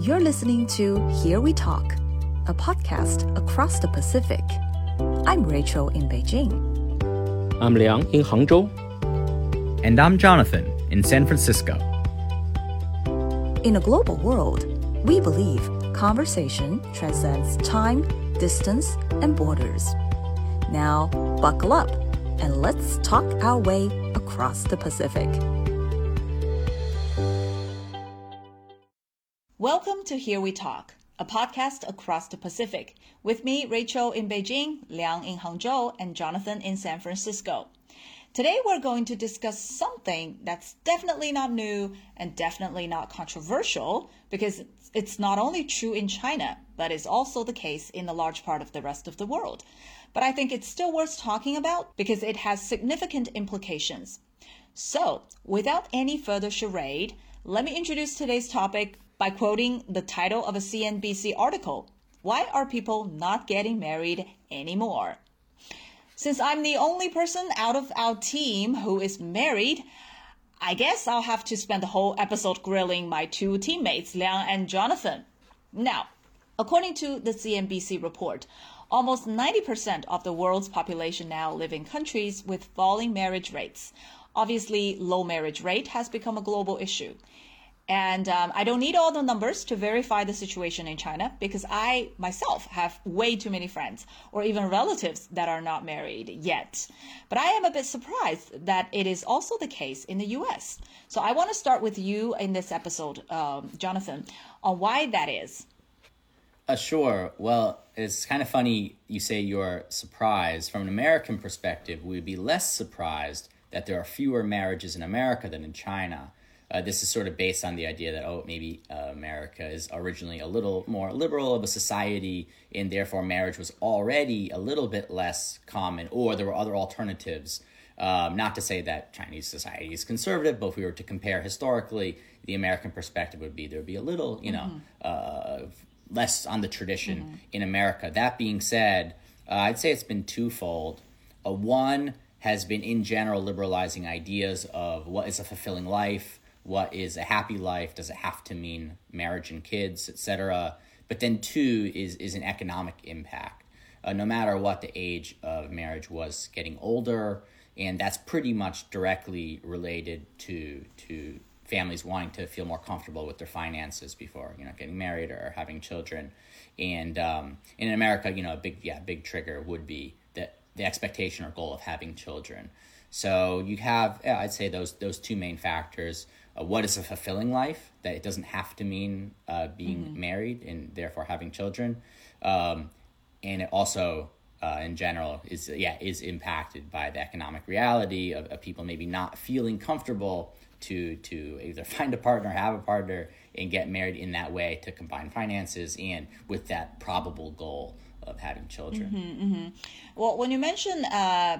You're listening to Here We Talk, a podcast across the Pacific. I'm Rachel in Beijing. I'm Liang in Hangzhou. And I'm Jonathan in San Francisco. In a global world, we believe conversation transcends time, distance, and borders. Now, buckle up and let's talk our way across the Pacific. To Here We Talk, a podcast across the Pacific, with me, Rachel in Beijing, Liang in Hangzhou, and Jonathan in San Francisco. Today, we're going to discuss something that's definitely not new and definitely not controversial because it's not only true in China, but is also the case in a large part of the rest of the world. But I think it's still worth talking about because it has significant implications. So, without any further charade, let me introduce today's topic by quoting the title of a CNBC article Why Are People Not Getting Married Anymore? Since I'm the only person out of our team who is married, I guess I'll have to spend the whole episode grilling my two teammates, Liang and Jonathan. Now, according to the CNBC report, almost 90% of the world's population now live in countries with falling marriage rates. Obviously, low marriage rate has become a global issue. And um, I don't need all the numbers to verify the situation in China because I myself have way too many friends or even relatives that are not married yet. But I am a bit surprised that it is also the case in the US. So I want to start with you in this episode, um, Jonathan, on why that is. Uh, sure. Well, it's kind of funny you say you're surprised. From an American perspective, we'd be less surprised that there are fewer marriages in America than in China. Uh, this is sort of based on the idea that oh maybe uh, America is originally a little more liberal of a society and therefore marriage was already a little bit less common or there were other alternatives. Um, not to say that Chinese society is conservative, but if we were to compare historically, the American perspective would be there would be a little you know mm-hmm. uh, less on the tradition mm-hmm. in America. That being said, uh, I'd say it's been twofold. Uh, one has been in general liberalizing ideas of what is a fulfilling life what is a happy life? Does it have to mean marriage and kids etc but then two is is an economic impact. Uh, no matter what the age of marriage was getting older and that's pretty much directly related to to families wanting to feel more comfortable with their finances before you know getting married or having children. And um, in america you know a big yeah big trigger would be the the expectation or goal of having children. So you have yeah, i'd say those those two main factors uh, what is a fulfilling life that it doesn't have to mean uh, being mm-hmm. married and therefore having children um, and it also uh, in general is yeah is impacted by the economic reality of, of, people maybe not feeling comfortable to to either find a partner have a partner and get married in that way to combine finances and with that probable goal of having children mm-hmm, mm-hmm. well when you mention uh,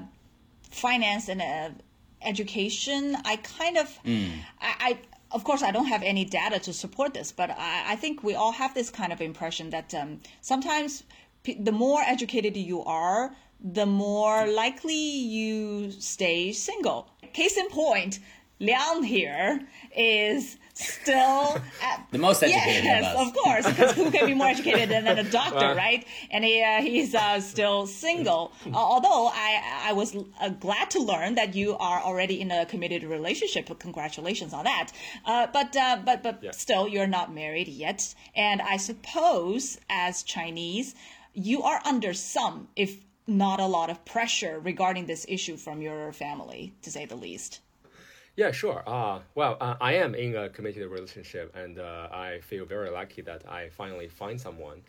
finance and uh, education, I kind of, mm. I, I, of course, I don't have any data to support this, but I, I think we all have this kind of impression that um, sometimes the more educated you are, the more likely you stay single. Case in point, Liang here is still at, the most educated yes, of, of course, because who can be more educated than, than a doctor, right? And he, uh, he's uh, still single. Uh, although I I was uh, glad to learn that you are already in a committed relationship. Congratulations on that. Uh, but uh, but but yeah. still, you're not married yet. And I suppose as Chinese, you are under some, if not a lot of pressure regarding this issue from your family, to say the least. Yeah, sure. Uh, well, uh, I am in a committed relationship, and uh, I feel very lucky that I finally find someone.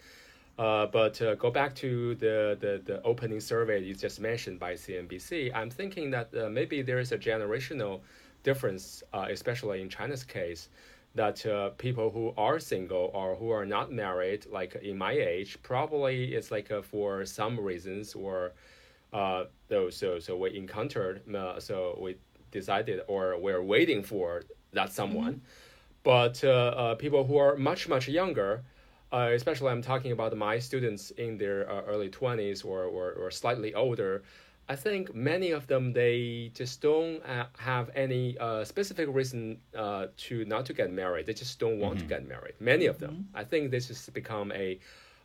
Uh, but uh, go back to the, the, the opening survey you just mentioned by CNBC. I'm thinking that uh, maybe there is a generational difference, uh, especially in China's case, that uh, people who are single or who are not married, like in my age, probably it's like uh, for some reasons or uh, those so so we encountered so we decided or we're waiting for that someone. Mm-hmm. But uh, uh, people who are much, much younger, uh, especially I'm talking about my students in their uh, early 20s or, or, or slightly older, I think many of them they just don't uh, have any uh, specific reason uh, to not to get married. They just don't want to get married. Many of them. I think this has become a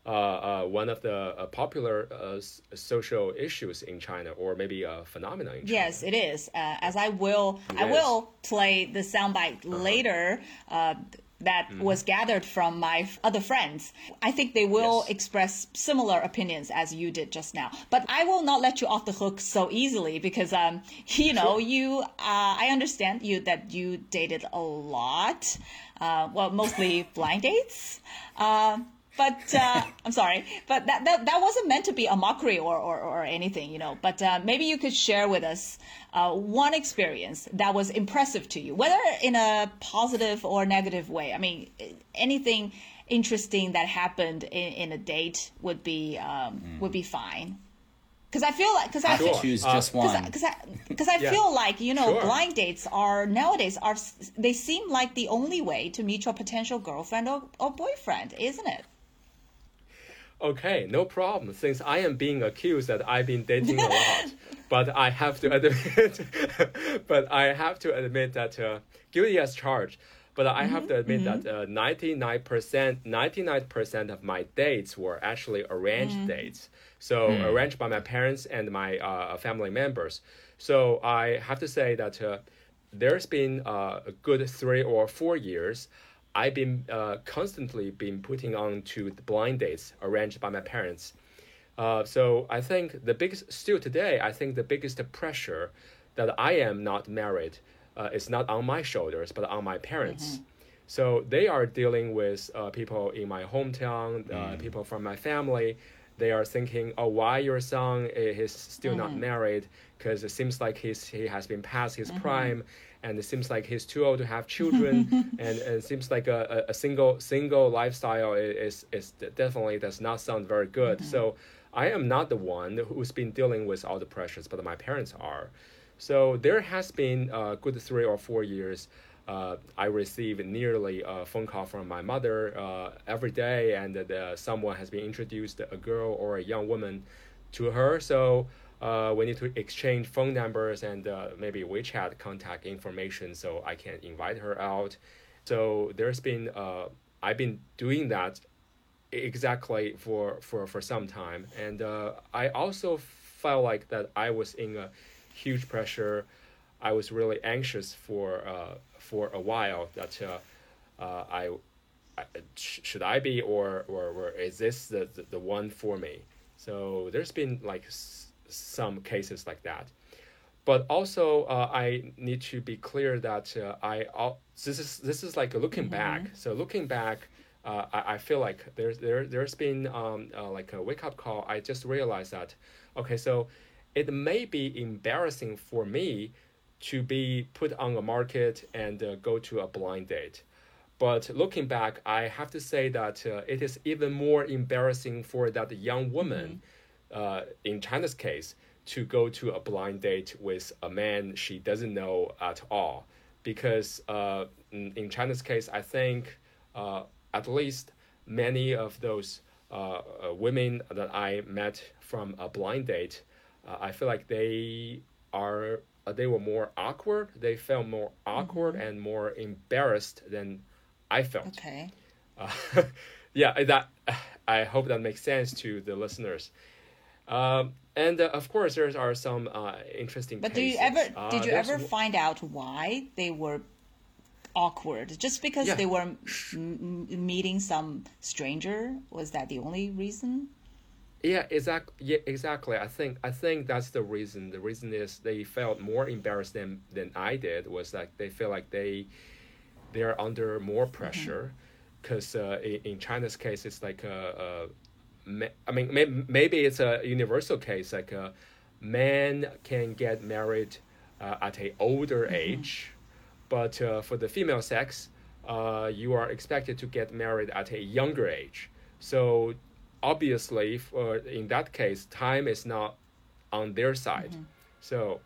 uh, uh, one of the uh, popular uh, social issues in China, or maybe a phenomenon in China. Yes, it is. Uh, as I will, I. Uh-huh. will play the soundbite later. Uh, that Mm-hmm. was gathered from my other friends. I think they will Yes. express similar opinions as you did just now. But I will not let you off the hook so easily because, um, you know, you. Uh, I understand you that you dated a lot. Uh, well, mostly blind dates. But uh, I'm sorry, but that, that that wasn't meant to be a mockery or, or, or anything, you know. But uh, maybe you could share with us uh, one experience that was impressive to you, whether in a positive or negative way. I mean, anything interesting that happened in, in a date would be um, would be fine. Because I feel like because I Have to choose Uh, just one. because I, because I Yeah. feel like you know Sure. blind dates are nowadays are they seem like the only way to meet your potential girlfriend or, or boyfriend, isn't it? Okay, no problem. Since I am being accused that I've been dating a lot, but I have to admit, but I have to admit that uh, guilty as charged. But I have to admit that ninety nine percent, ninety nine percent of my dates were actually arranged dates. So arranged by my parents and my uh, family members. So I have to say that uh, there's been uh, a good three or four years. I've been uh, constantly been putting on to the blind dates arranged by my parents. Uh, so I think the biggest, still today, I think the biggest pressure that I am not married uh, is not on my shoulders, but on my parents. So they are dealing with uh, people in my hometown, uh, people from my family. They are thinking, oh, why your son is still not married? Because it seems like he's, he has been past his prime, and it seems like he's too old to have children, and, and it seems like a, a, single single lifestyle is, is definitely does not sound very good. So I am not the one who's been dealing with all the pressures, but my parents are. So there has been a good three or four years. Uh, I receive nearly a phone call from my mother uh, every day, and that uh, someone has been introduced a girl or a young woman to her. So uh, we need to exchange phone numbers and uh, maybe WeChat contact information so I can invite her out. So there's been uh, I've been doing that exactly for for for some time. And uh, i also felt like that i was in a huge pressure. I was really anxious for uh, for a while that uh, uh, I, I sh- should i be or, or or is this the, the the one for me? So there's been like some cases like that but also uh, I need to be clear that uh, I this is this is like looking back. So looking back, uh, I, I feel like there's there there's been um, uh, like a wake up call. I just realized that okay, so it may be embarrassing for me to be put on a market and uh, go to a blind date. But looking back, I have to say that uh, it is even more embarrassing for that young woman, uh, in China's case, to go to a blind date with a man she doesn't know at all. Because uh, in, in China's case, I think uh, at least many of those uh, uh, women that I met from a blind date, uh, I feel like they are uh, they were more awkward. They felt more awkward and more embarrassed than I felt. Okay. Uh, yeah, that I hope that makes sense to the listeners. Um, and uh, of course, there are some uh, interesting. But do you ever Uh, did you ever w- find out why they were awkward? Just because Yeah. they were m- m- meeting some stranger? Was that the only reason? Yeah, exactly. Yeah, exactly. I think I think that's the reason. The reason is they felt more embarrassed than than I did. Was like they feel like they they are under more pressure, because uh, in, in China's case, it's like a, a ma- I mean, may, maybe it's a universal case. Like a man can get married uh, at a older age, but uh, for the female sex, uh, you are expected to get married at a younger age. So obviously, for in that case, time is not on their side. So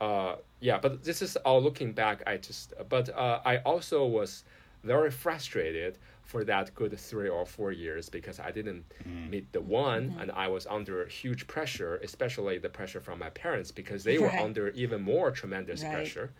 uh, yeah, but this is all looking back. I just but uh, I also was very frustrated for that good three or four years because I didn't mm. meet the one mm-hmm. and I was under huge pressure, especially the pressure from my parents because they were Right. under even more tremendous Right. pressure.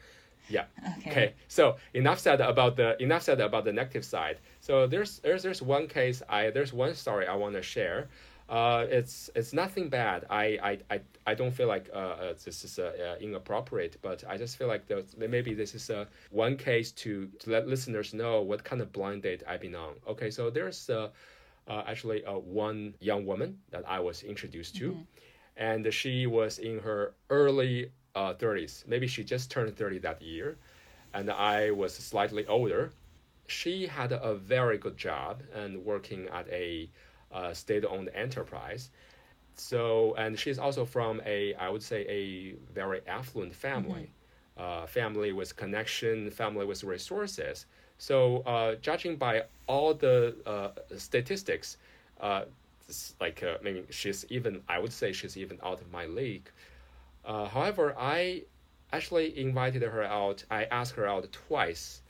Yeah. Okay. So enough said about the enough said about the negative side. So there's there's there's one case I there's one story I want to share. Uh, it's it's nothing bad. I I, I, I don't feel like uh, uh, this is uh, uh, inappropriate, but I just feel like there's- maybe this is uh, one case to, to let listeners know what kind of blind date I've been on. Okay, so there's uh, uh, actually uh, one young woman that I was introduced to, and she was in her early uh, 30s. Maybe she just turned 30 that year, and I was slightly older. She had a very good job and working at a uh, state-owned enterprise. So, and she's also from a, I would say, a very affluent family, uh, family with connection, family with resources. So, uh, judging by all the uh, statistics, uh, like uh, I mean, she's even, I would say, she's even out of my league. Uh, however, I actually invited her out. I asked her out twice.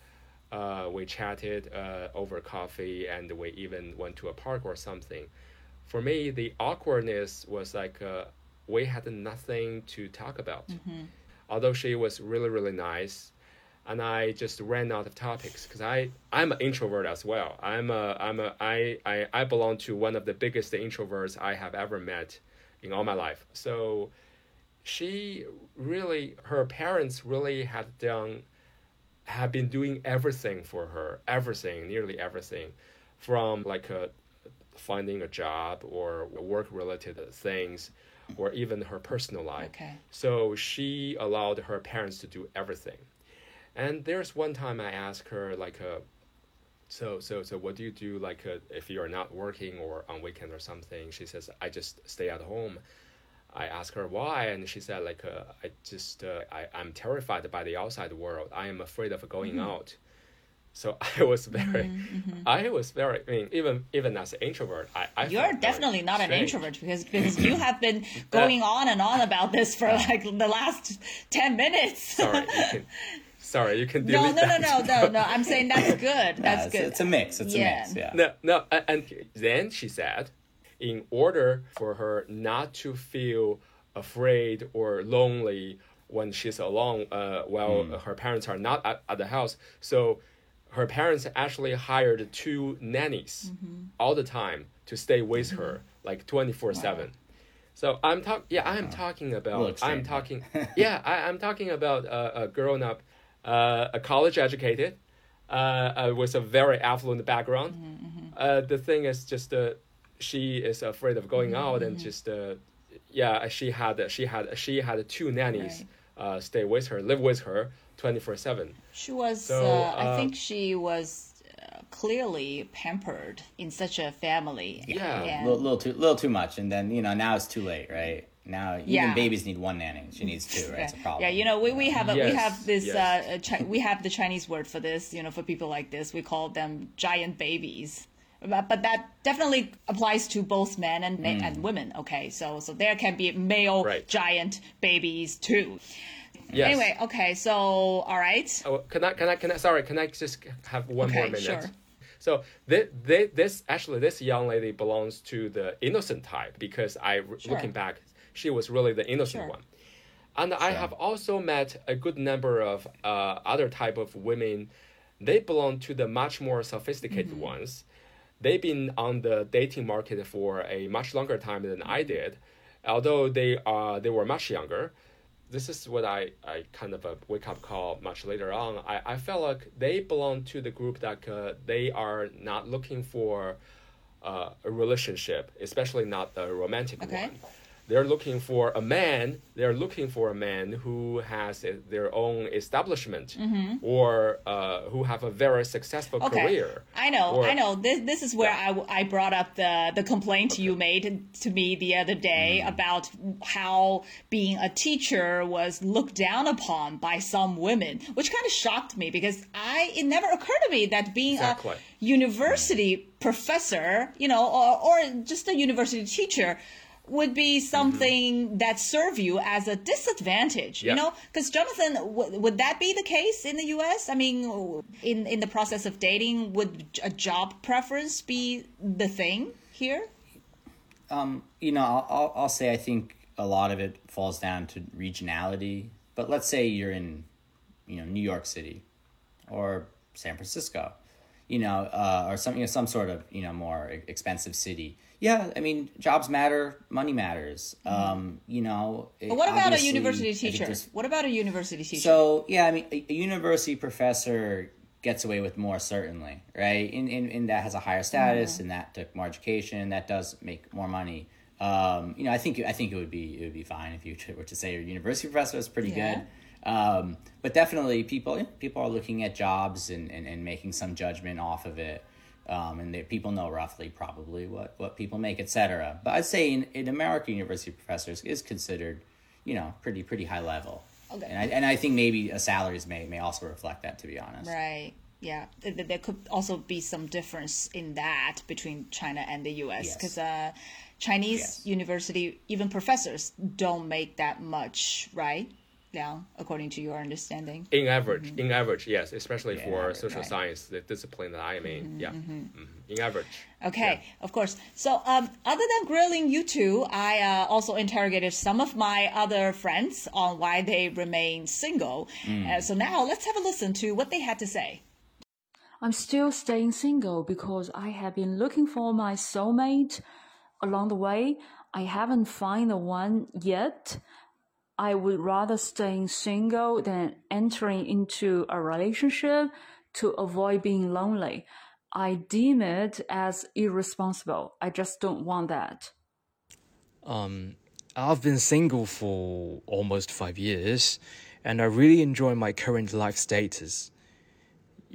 Uh, we chatted uh, over coffee, and we even went to a park or something. For me, the awkwardness was like uh, we had nothing to talk about. Although she was really, really nice, and I just ran out of topics because I I'm an introvert as well. I'm a I'm a I, I I belong to one of the biggest introverts I have ever met in all my life. So she really her parents really had done have been doing everything for her everything nearly everything from like uh finding a job or work related things or even her personal life. Okay. so she allowed her parents to do everything. And there's one time i asked her like uh, so so so what do you do like uh, if you're not working or on weekend or something? She says i just stay at home I asked her why, and she said like uh, I just uh, I I'm terrified by the outside world. I am afraid of going Mm-hmm. out. So I was very, I was very. I mean, even even as an introvert, I, I You're definitely not an introvert because because you have been going on and on about this for like the last ten minutes. Sorry, you can. Sorry, you can no, no, no, that. no, no, no. I'm saying that's good. Yeah, That's it's, good. it's a mix. It's Yeah. a mix. Yeah. No, no, a- and then she said, in order for her not to feel afraid or lonely when she's alone, uh, while her parents are not at, at the house, so her parents actually hired two nannies all the time to stay with her, like twenty four seven. So I'm talking. Yeah, I'm talking about. I'm talking. yeah, I, I'm talking about uh, a grown up, uh, a college educated, uh, uh, with a very affluent background. Uh, the thing is just uh, she is afraid of going out and just uh, yeah she had she had she had two nannies uh, stay with her live with her 24 7 She was. So, uh, I think she was uh, clearly pampered in such a family. Yeah. A And- little, little too, little too much, and then you know now it's too late, right? Now even Yeah. babies need one nanny. She needs two, right? It's a problem. Yeah, you know, we, we have a, we have this yes. uh, chi- we have the Chinese word for this. You know, for people like this, we call them giant babies. But, but that definitely applies to both men and ma- and women. Okay, so so there can be male Right. giant babies too. yes Anyway, okay, so all right. Oh, can I can I can I sorry can I just have one Okay, more minute sure. so this, this actually this young lady belongs to the innocent type because I looking back she was really the innocent Sure. one and I have also met a good number of uh, other type of women. They belong to the much more sophisticated Mm-hmm. ones. They've been on the dating market for a much longer time than I did, although they are they were much younger. This is what I, I kind of a wake up call much later on. I, I felt like they belong to the group that uh, they are not looking for uh, a relationship, especially not a romantic Okay. one. They're looking for a man. They're looking for a man who has a, their own establishment or uh, who have a very successful Mm-hmm. Okay, career. I know, Or- I know. This this is where I, I brought up the the complaint you made to me the other day Mm. about how being a teacher was looked down upon by some women, which kind of shocked me because I it never occurred to me that being Exactly. a university professor, you know, or or just a university teacher. Would be something that serve you as a disadvantage you know? Because jonathan w- would that be the case in the us i mean in in the process of dating would a job preference be the thing here? Um, you know, I'll, I'll, I'll say I think a lot of it falls down to regionality. But let's say you're in, you know, New York City, or San Francisco, you know, uh, or some you know, some sort of you know more expensive city. Yeah, I mean, jobs matter, money matters. Um, you know, Mm-hmm. but what about a university teacher what about a university teacher so yeah, I mean, a, a university professor gets away with more certainly, right? In in, in that has a higher status, and that took more education, that does make more money. Um, you know, I think I think it would be it would be fine if you were to say your university professor is pretty Yeah. good. Um, but definitely, people people are looking at jobs and, and, and making some judgment off of it. Um, and they, people know roughly probably what, what people make, etc. But I'd say in, in America, university professors is considered, you know, pretty pretty high level. Okay. And I, and I think maybe uh, salaries may may also reflect that. To be honest. Right. Yeah. Th- th- There could also be some difference in that between China and the US Yes. because uh, Chinese Yes. university, even professors, don't make that much, right? Liang, according to your understanding. In average, in average, yes, especially Yeah, for average, social right. science, the discipline that I am in. yeah, Mhm. in average. Okay, of course. So, um, other than grilling you two, I uh, also interrogated some of my other friends on why they remain single. Uh, so now let's have a listen to what they had to say. I'm still staying single because I have been looking for my soulmate along the way. I haven't found the one yet. I would rather staying single than entering into a relationship to avoid being lonely. I deem it as irresponsible. I just don't want that. Um, I've been single for almost five years, and I really enjoy my current life status.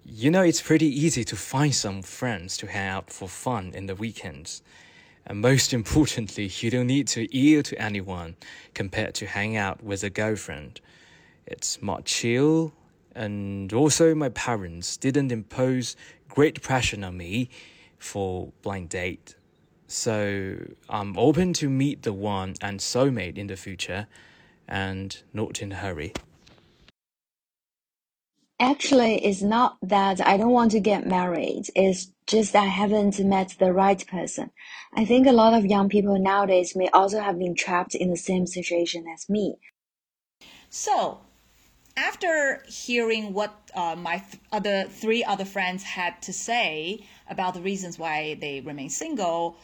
You know, it's pretty easy to find some friends to hang out for fun in the weekends. And most importantly, you don't need to yield to anyone compared to hang out with a girlfriend. It's much chill, and also my parents didn't impose great pressure on me for blind date. So I'm open to meet the one and soulmate in the future, and not in a hurry. Actually, it's not that I don't want to get married. It's just I haven't met the right person. I think a lot of young people nowadays may also have been trapped in the same situation as me. So, after hearing what uh, my th- other three other friends had to say about the reasons why they remain single,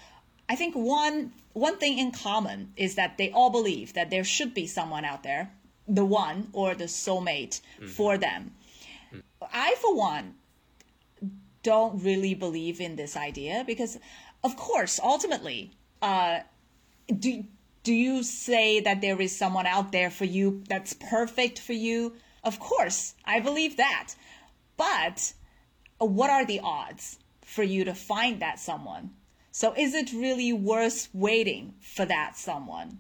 I think one one thing in common is that they all believe that there should be someone out there, the one or the soulmate for them. I, for one, don't really believe in this idea because, of course, ultimately, uh, do do you say that there is someone out there for you that's perfect for you? Of course, I believe that. But what are the odds for you to find that someone? So is it really worth waiting for that someone?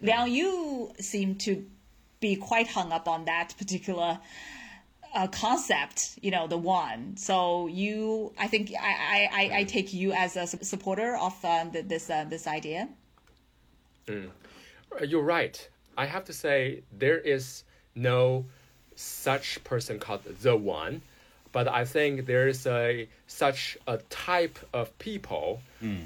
Liang, you seem to be quite hung up on that particular uh, concept, you know, the one. So you, I think, I, I, I, I take you as a supporter of uh, th- this uh, this idea. Uh, You're right. I have to say there is no such person called the one, but I think there is a such a type of people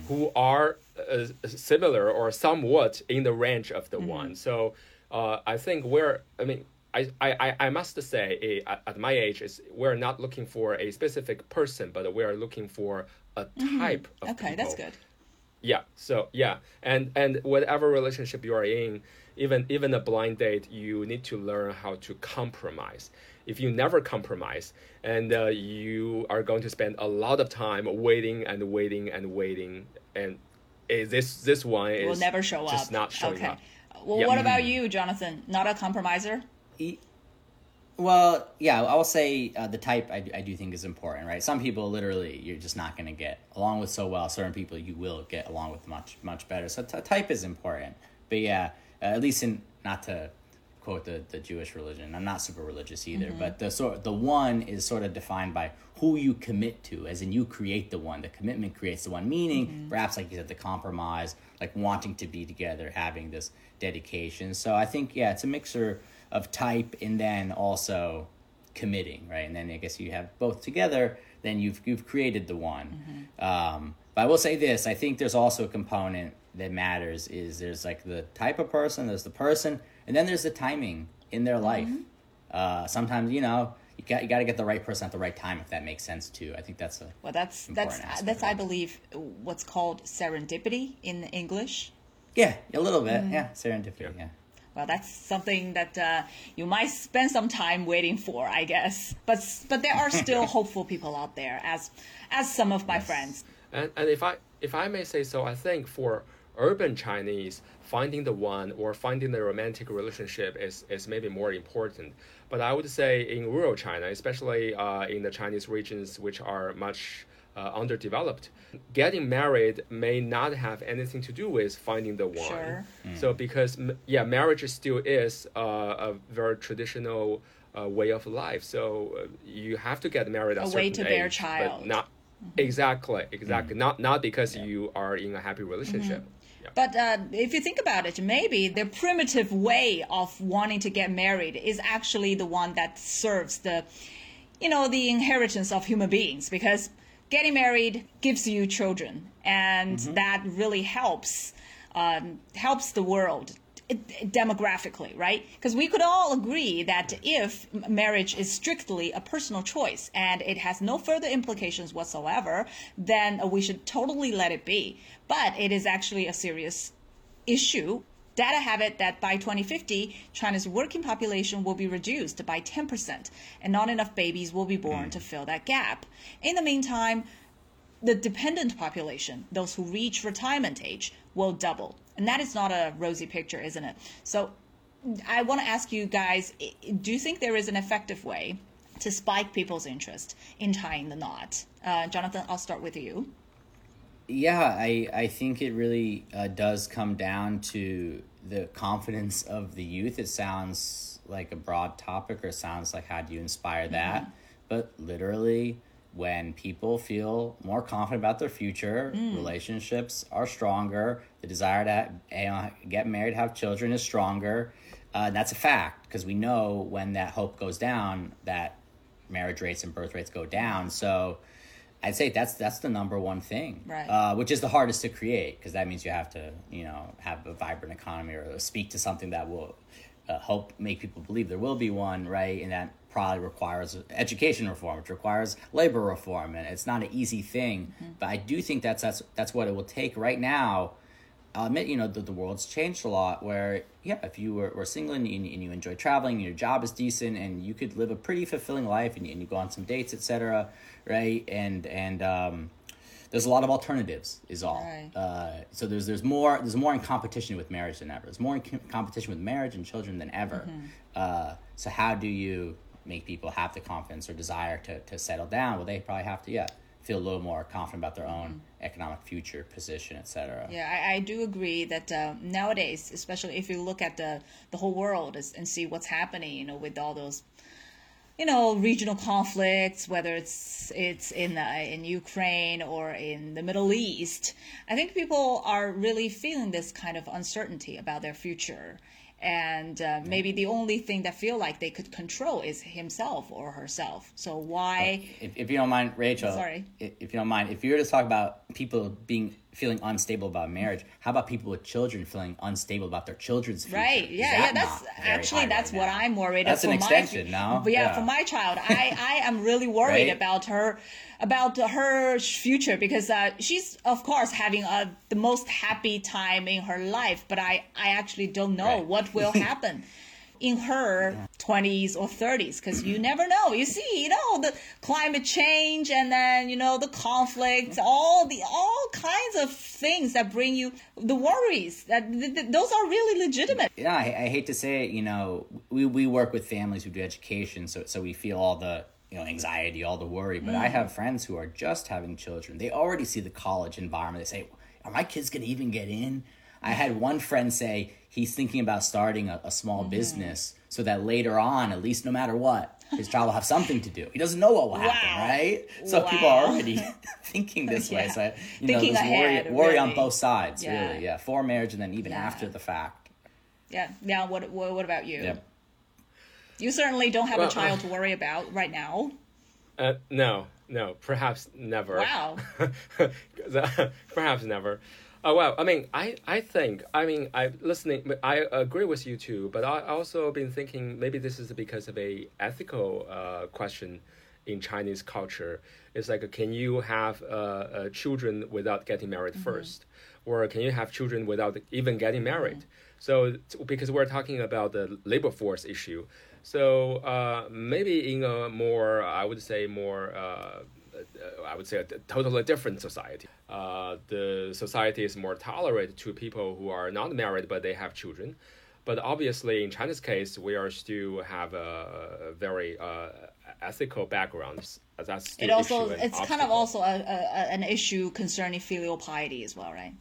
who are uh, similar or somewhat in the range of the one. So uh, I think we're. I mean. I, I, I must say, at- my age, is we're not looking for a specific person, but we are looking for a type of Okay, people. that's good. Yeah. So yeah, and and whatever relationship you are in, even even a blind date, you need to learn how to compromise. If you never compromise, and uh, you are going to spend a lot of time waiting and waiting and waiting, and eh, this this one is Will never show just up. not showing okay. up. Well, Yeah. what about you, Jonathan? Not a compromiser? E- Well, yeah, I will say uh, the type I, do- I do think is important, right? Some people literally you're just not going to get along with so well. Certain people you will get along with much much better. So t- type is important. But yeah, uh, at least in not to quote the, the Jewish religion. I'm not super religious either, but the sort the one is sort of defined by who you commit to, as in you create the one. The commitment creates the one, meaning perhaps like you said, the compromise, like wanting to be together, having this dedication. So I think yeah, it's a mixture of type and then also committing, right? And then I guess you have both together, then you've you've created the one. Um, but I will say this: I think there's also a component that matters. Is there's like the type of person, there's the person, and then there's the timing in their life. Uh, sometimes you know you got you got to get the right person at the right time if that makes sense too. I think that's a Well, that's that's that's I believe what's called serendipity in English. yeah a little bit yeah serendipity yeah. Well, that's something that uh, you might spend some time waiting for, I guess. But but there are still hopeful people out there, as as some of my friends. And, and if I if I may say so, I think for urban Chinese, finding the one or finding the romantic relationship is, is maybe more important. But I would say in rural China, especially uh, in the Chinese regions which are much uh, underdeveloped, getting married may not have anything to do with finding the one. Sure. So because yeah, marriage still is uh, a very traditional uh, way of life. So uh, you have to get married at A a way certain to bear age, child. but not exactly exactly not not because you are in a happy relationship. Yeah. But uh, if you think about it, maybe the primitive way of wanting to get married is actually the one that serves the, you know, the inheritance of human beings because getting married gives you children, and that really helps um, helps the world demographically, right? Because we could all agree that if marriage is strictly a personal choice and it has no further implications whatsoever, then we should totally let it be. But it is actually a serious issue. Data have it that by 2050, China's working population will be reduced by 10%, and not enough babies will be born to fill that gap. In the meantime, the dependent population, those who reach retirement age, will double. And that is not a rosy picture, isn't it? So I want to ask you guys do you think there is an effective way to spike people's interest in tying the knot? Uh, Jonathan, I'll start with you. Yeah, I, I think it really uh, does come down to the confidence of the youth. It sounds like a broad topic or sounds like how do you inspire that? But literally, when people feel more confident about their future, relationships are stronger, the desire to you know, get married, have children is stronger. Uh, that's a fact because we know when that hope goes down, that marriage rates and birth rates go down. So I'd say that's that's the number one thing, Right. Uh, which is the hardest to create because that means you have to you know have a vibrant economy or speak to something that will uh, help make people believe there will be one, right? And that probably requires education reform, which requires labor reform, and it's not an easy thing. But I do think that's that's that's what it will take right now. I'll admit, you know, the, the world's changed a lot. Where, yeah, if you were, were single and you, and you enjoy traveling, and your job is decent, and you could live a pretty fulfilling life, and you, and you go on some dates, etc., right? And and um, there's a lot of alternatives, is all. Right. Uh, so there's there's more there's more in competition with marriage than ever. There's more in com- competition with marriage and children than ever. Uh, so how do you make people have the confidence or desire to to settle down? Well, they probably have to, yeah, feel a little more confident about their own economic future, position, etc. Yeah, I, I do agree that uh, nowadays, especially if you look at the the whole world and see what's happening, you know, with all those, you know, regional conflicts, whether it's it's in uh, in Ukraine or in the Middle East, I think people are really feeling this kind of uncertainty about their future. And uh, maybe the only thing that feel like they could control is himself or herself. So why? If, if you don't mind, Rachel. Sorry. If you don't mind, if you were to talk about people being feeling unstable about marriage, how about people with children feeling unstable about their children's future? Right. Yeah. that Yeah. That's actually that's right what now? I'm worried. About. That's an my- extension, no? But yeah, Yeah. for my child, I I am really worried Right? about her about her future because uh, she's of course having a the most happy time in her life, but I I actually don't know Right. what will happen. In her 20s or 30s, because you never know. You see, you know, the climate change and then, you know, the conflicts, all the, all kinds of things that bring you the worries that th- th- those are really legitimate. yeah, I, I hate to say it, you know, we, we work with families who do education, so so we feel all the you know anxiety, all the worry. But Mm. I have friends who are just having children. They already see the college environment. They say, "Are my kids going to even get in?" I had one friend say he's thinking about starting a, a small Mm-hmm. business so that later on, at least no matter what, his child will have something to do. He doesn't know what will happen, right? So people are already thinking this way. So you Thinking know, there's ahead, worry, worry on both sides, Yeah. really. Yeah, for marriage and then even Yeah. after the fact. Yeah. Now, what what, what about you? Yeah. You certainly don't have Well, a child uh, to worry about right now. Uh, no, no, perhaps never. Wow. 'Cause, uh, perhaps never. Oh well, I mean, I, I think, I mean, I listening, I agree with you too, but I also been thinking maybe this is because of a ethical uh, question in Chinese culture. It's like, can you have uh, uh, children without getting married first, or can you have children without even getting married? So because we're talking about the labor force issue, so uh, maybe in a more, I would say more. I would say a totally different society. Uh, the society is more tolerant to people who are not married but they have children. But obviously, in China's case, we are still have a very uh, ethical background. That's It also it's kind of also a, a- an issue concerning filial piety as well, right?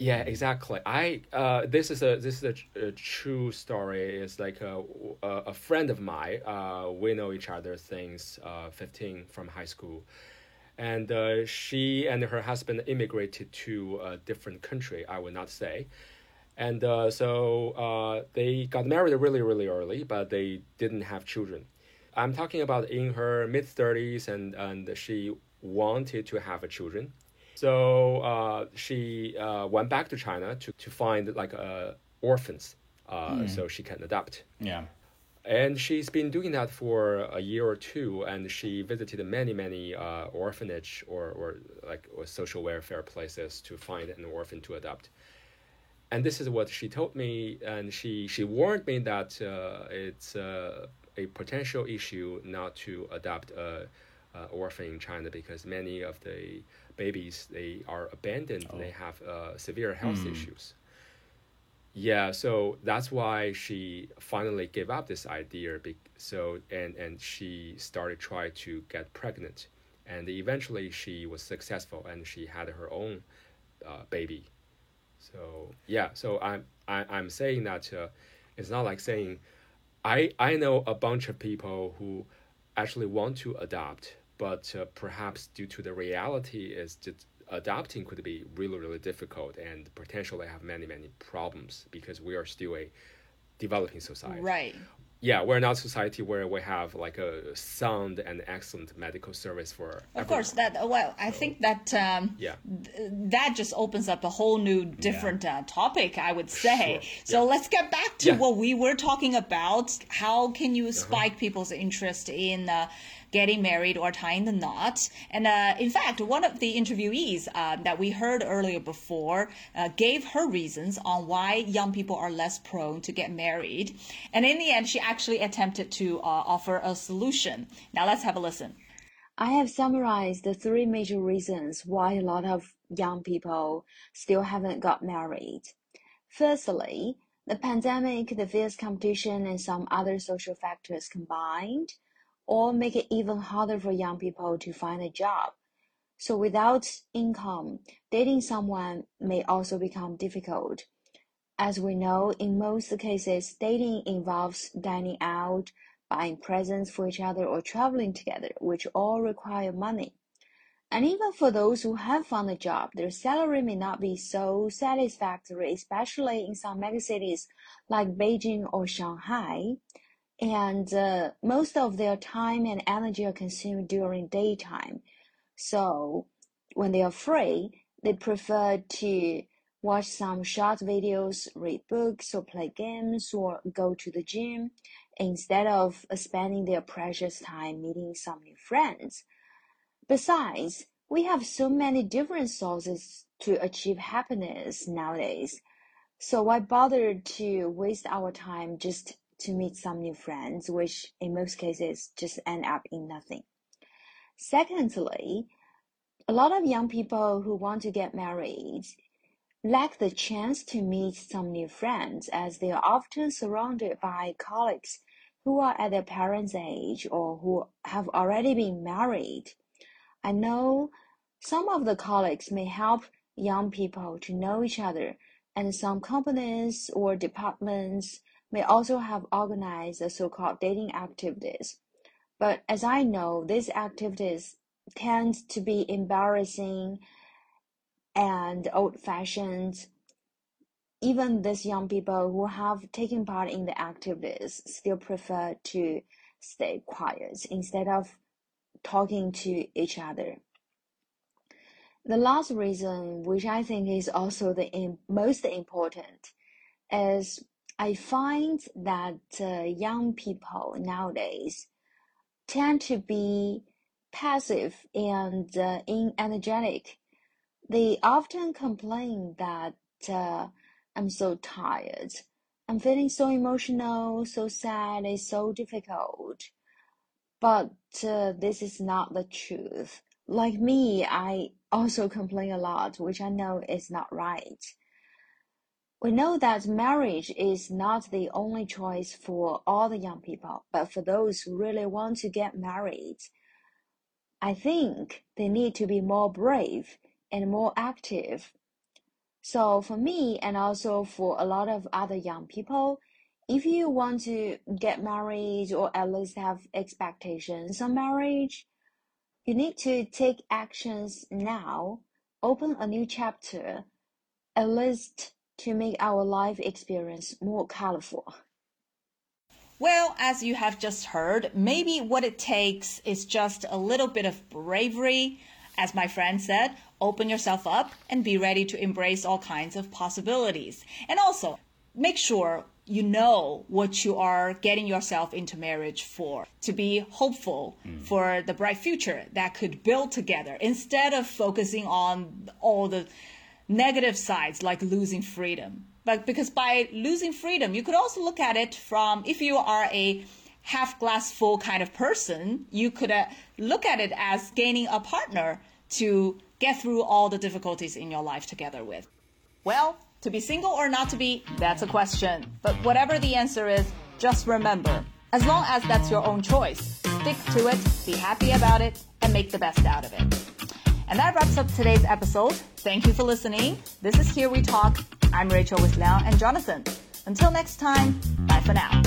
Yeah, exactly. I uh, this is a this is a, a true story. It's like a, a, friend of mine. Uh, we know each other since uh, fifteen from high school, and uh, she and her husband immigrated to a different country. I would not say, and uh, so uh, they got married really really early, but they didn't have children. I'm talking about in her mid thirties, and and she wanted to have a children. So uh, she uh, went back to China to, to find like uh, orphans, uh, so she can adopt. Yeah. And she's been doing that for a year or two, and she visited many, many uh, orphanage or, or like or social welfare places to find an orphan to adopt. And this is what she told me, and she, she warned me that uh, it's uh, a potential issue not to adopt a, a orphan in China because many of the babies they are abandoned, and they have uh, severe health issues. Yeah, so that's why she finally gave up this idea. Be- so and and she started trying to get pregnant, and eventually she was successful and she had her own uh, baby. So yeah, so I'm I, I'm saying that uh, it's not like saying I I know a bunch of people who actually want to adopt, but uh, perhaps due to the reality is just adopting could be really really difficult and potentially have many many problems because we are still a developing society. Right. Yeah, we're not a society where we have like a sound and excellent medical service for. Of course, that well, I think that um, Yeah. that just opens up a whole new different uh, topic i would say Sure, so yeah. let's get back to Yeah. Uh-huh. what we were talking about how can you spike people's interest in uh, getting married or tying the knot and uh, in fact one of the interviewees uh, that we heard earlier before uh, gave her reasons on why young people are less prone to get married. And in the end she actually attempted to uh, offer a solution. Now let's have a listen. I have summarized the three major reasons why a lot of young people still haven't got married. Firstly, the pandemic, the fierce competition, and some other social factors combined all make it even harder for young people to find a job. So without income, dating someone may also become difficult. As we know, in most cases, dating involves dining out, buying presents for each other, or traveling together, which all require money. And even for those who have found a job, their salary may not be so satisfactory, especially in some megacities like Beijing or Shanghai. And uh, most of their time and energy are consumed during daytime. So when they are free, they prefer to watch some short videos, read books, or play games, or go to the gym instead of uh, spending their precious time meeting some new friends. Besides, we have so many different sources to achieve happiness nowadays. So why bother to waste our time just to meet some new friends, which in most cases just end up in nothing? Secondly, a lot of young people who want to get married lack the chance to meet some new friends as they are often surrounded by colleagues who are at their parents' age or who have already been married. I know some of the colleagues may help young people to know each other, and some companies or departments may also have organized the so-called dating activities. But as I know, these activities tend to be embarrassing and old-fashioned. Even these young people who have taken part in the activities still prefer to stay quiet instead of talking to each other. The last reason, which I think is also the most important, is I find that uh, young people nowadays tend to be passive and uh, inenergetic. They often complain that uh, I'm so tired. I'm feeling so emotional, so sad, it's so difficult. But uh, this is not the truth. Like me, I also complain a lot, which I know is not right. We know that marriage is not the only choice for all the young people, but for those who really want to get married, I think they need to be more brave and more active. So for me, and also for a lot of other young people, if you want to get married or at least have expectations on marriage, you need to take actions now, open a new chapter, at least to make our life experience more colorful. Well, as you have just heard, maybe what it takes is just a little bit of bravery. As my friend said, open yourself up and be ready to embrace all kinds of possibilities. And also, make sure you know what you are getting yourself into marriage for, to be hopeful mm. for the bright future that could build together instead of focusing on all the negative sides like losing freedom. But because by losing freedom, you could also look at it from if you are a half glass full kind of person, you could uh, look at it as gaining a partner to get through all the difficulties in your life together with. Well, to be single or not to be, that's a question. But whatever the answer is, just remember, as long as that's your own choice, stick to it, be happy about it, and make the best out of it. And that wraps up today's episode. Thank you for listening. This is Here We Talk. I'm Rachel with Liang and Jonathan. Until next time, bye for now.